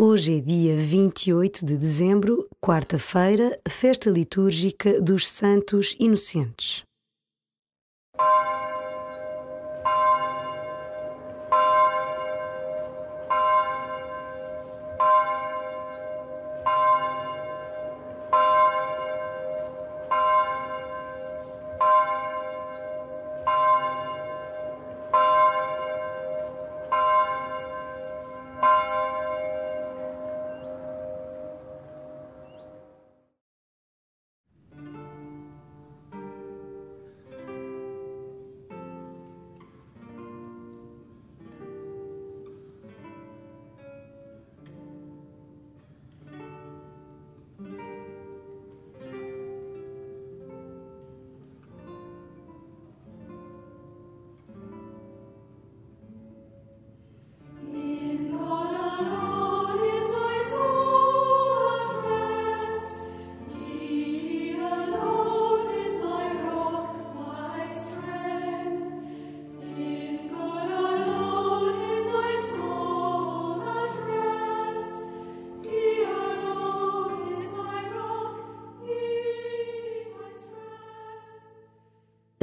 Hoje é dia 28 de dezembro, quarta-feira, festa litúrgica dos Santos Inocentes.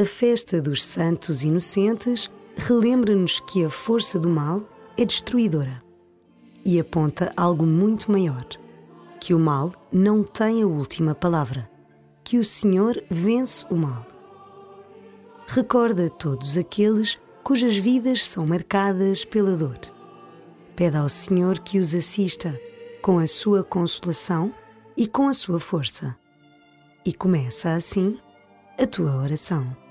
A festa dos Santos Inocentes relembra-nos que a força do mal é destruidora e aponta algo muito maior: que o mal não tem a última palavra, que o Senhor vence o mal. Recorda todos aqueles cujas vidas são marcadas pela dor. Pede ao Senhor que os assista com a sua consolação e com a sua força. E começa assim a tua oração.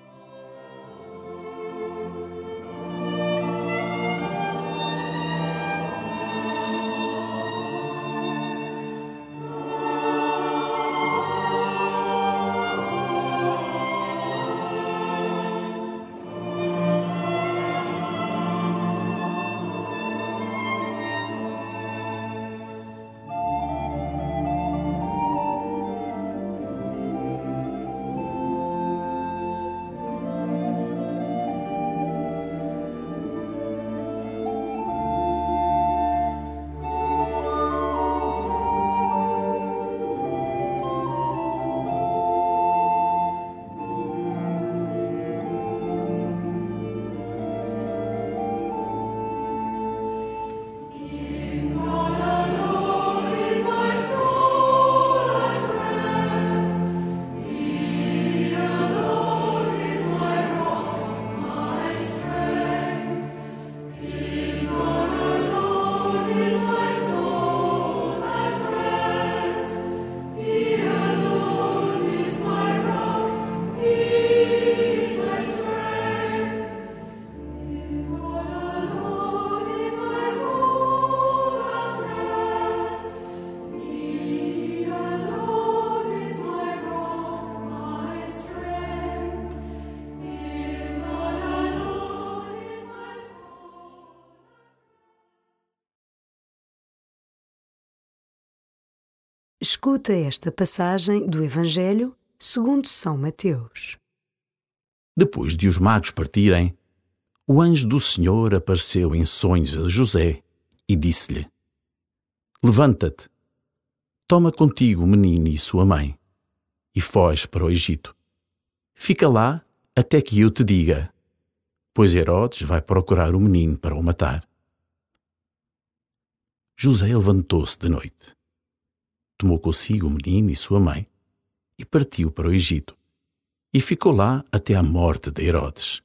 Escuta esta passagem do Evangelho segundo São Mateus. Depois de os magos partirem, o anjo do Senhor apareceu em sonhos a José e disse-lhe: Levanta-te, toma contigo o menino e sua mãe, e foge para o Egito. Fica lá até que eu te diga, pois Herodes vai procurar o menino para o matar. José levantou-se de noite, tomou consigo o menino e sua mãe, e partiu para o Egito e ficou lá até à morte de Herodes,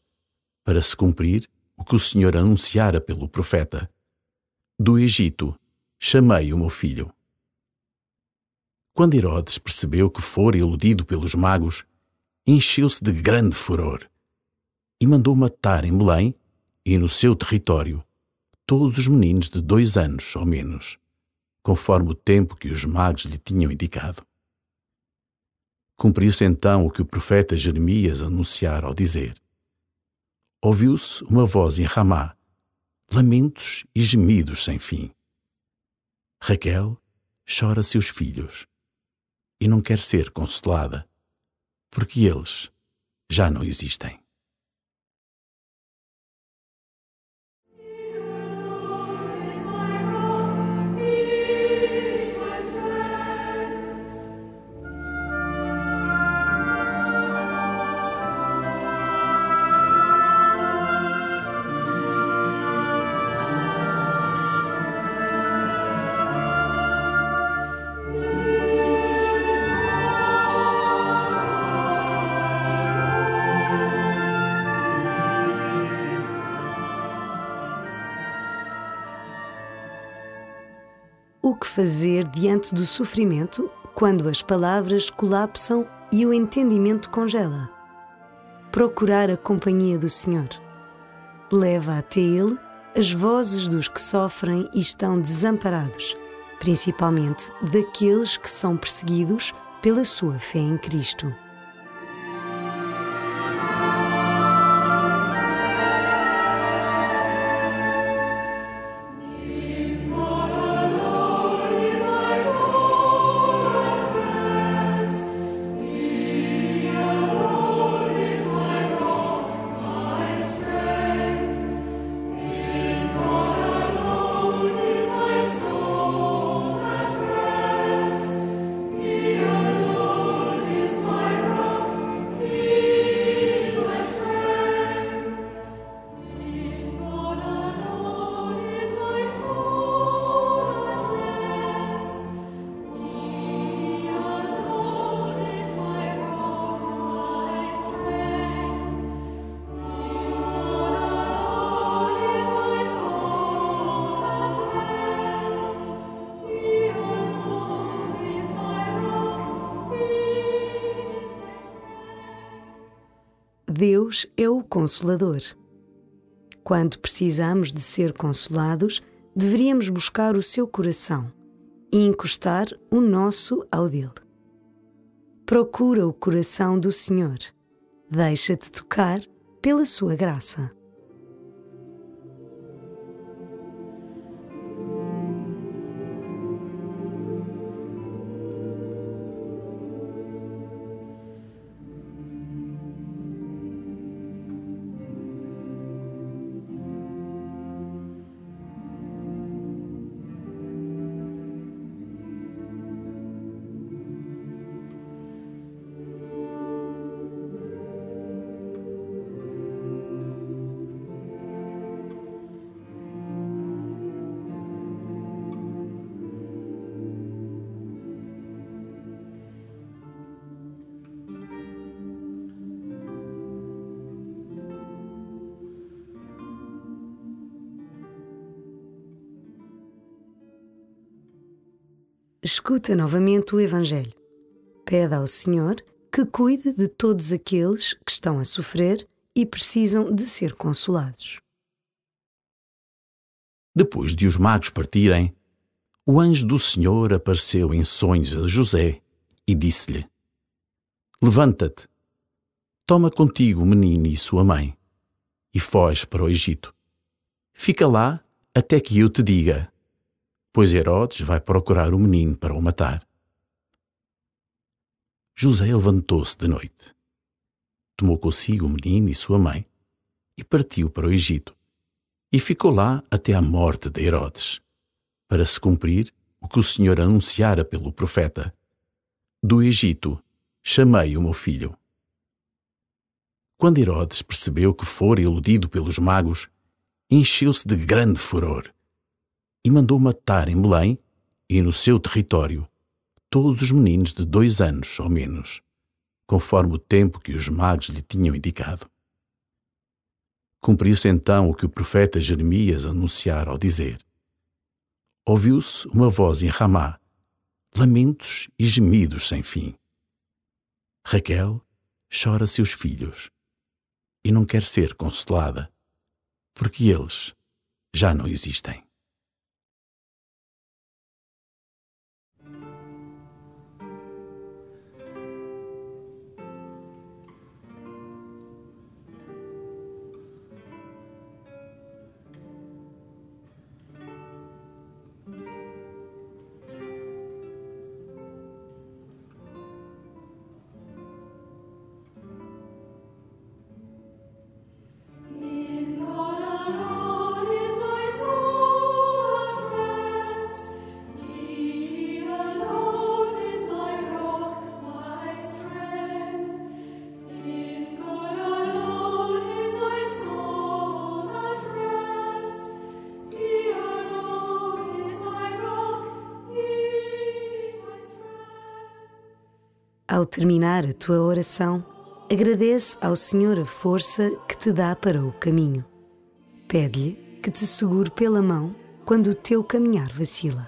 para se cumprir o que o Senhor anunciara pelo profeta: Do Egito chamei o meu filho. Quando Herodes percebeu que fora iludido pelos magos, encheu-se de grande furor e mandou matar em Belém e no seu território todos os meninos de dois anos ou menos, conforme o tempo que os magos lhe tinham indicado. Cumpriu-se então o que o profeta Jeremias anunciara ao dizer: Ouviu-se uma voz em Ramá, lamentos e gemidos sem fim. Raquel chora seus filhos e não quer ser consolada, porque eles já não existem. O que fazer diante do sofrimento quando as palavras colapsam e o entendimento congela? Procurar a companhia do Senhor. Leva até Ele as vozes dos que sofrem e estão desamparados, principalmente daqueles que são perseguidos pela sua fé em Cristo. Deus é o Consolador. Quando precisamos de ser consolados, deveríamos buscar o seu coração e encostar o nosso ao dele. Procura o coração do Senhor. Deixa-te tocar pela sua graça. Escuta novamente o Evangelho. Pede ao Senhor que cuide de todos aqueles que estão a sofrer e precisam de ser consolados. Depois de os magos partirem, o anjo do Senhor apareceu em sonhos a José e disse-lhe: Levanta-te, toma contigo o menino e sua mãe, e foge para o Egito. Fica lá até que eu te diga, pois Herodes vai procurar o menino para o matar. José levantou-se de noite, tomou consigo o menino e sua mãe e partiu para o Egito, e ficou lá até à morte de Herodes, para se cumprir o que o Senhor anunciara pelo profeta: Do Egito chamei o meu filho. Quando Herodes percebeu que fora iludido pelos magos, encheu-se de grande furor e mandou matar em Belém e no seu território todos os meninos de dois anos ou menos, conforme o tempo que os magos lhe tinham indicado. Cumpriu-se então o que o profeta Jeremias anunciara ao dizer: Ouviu-se uma voz em Ramá, lamentos e gemidos sem fim. Raquel chora seus filhos e não quer ser consolada, porque eles já não existem. Ao terminar a tua oração, agradece ao Senhor a força que te dá para o caminho. Pede-lhe que te segure pela mão quando o teu caminhar vacila.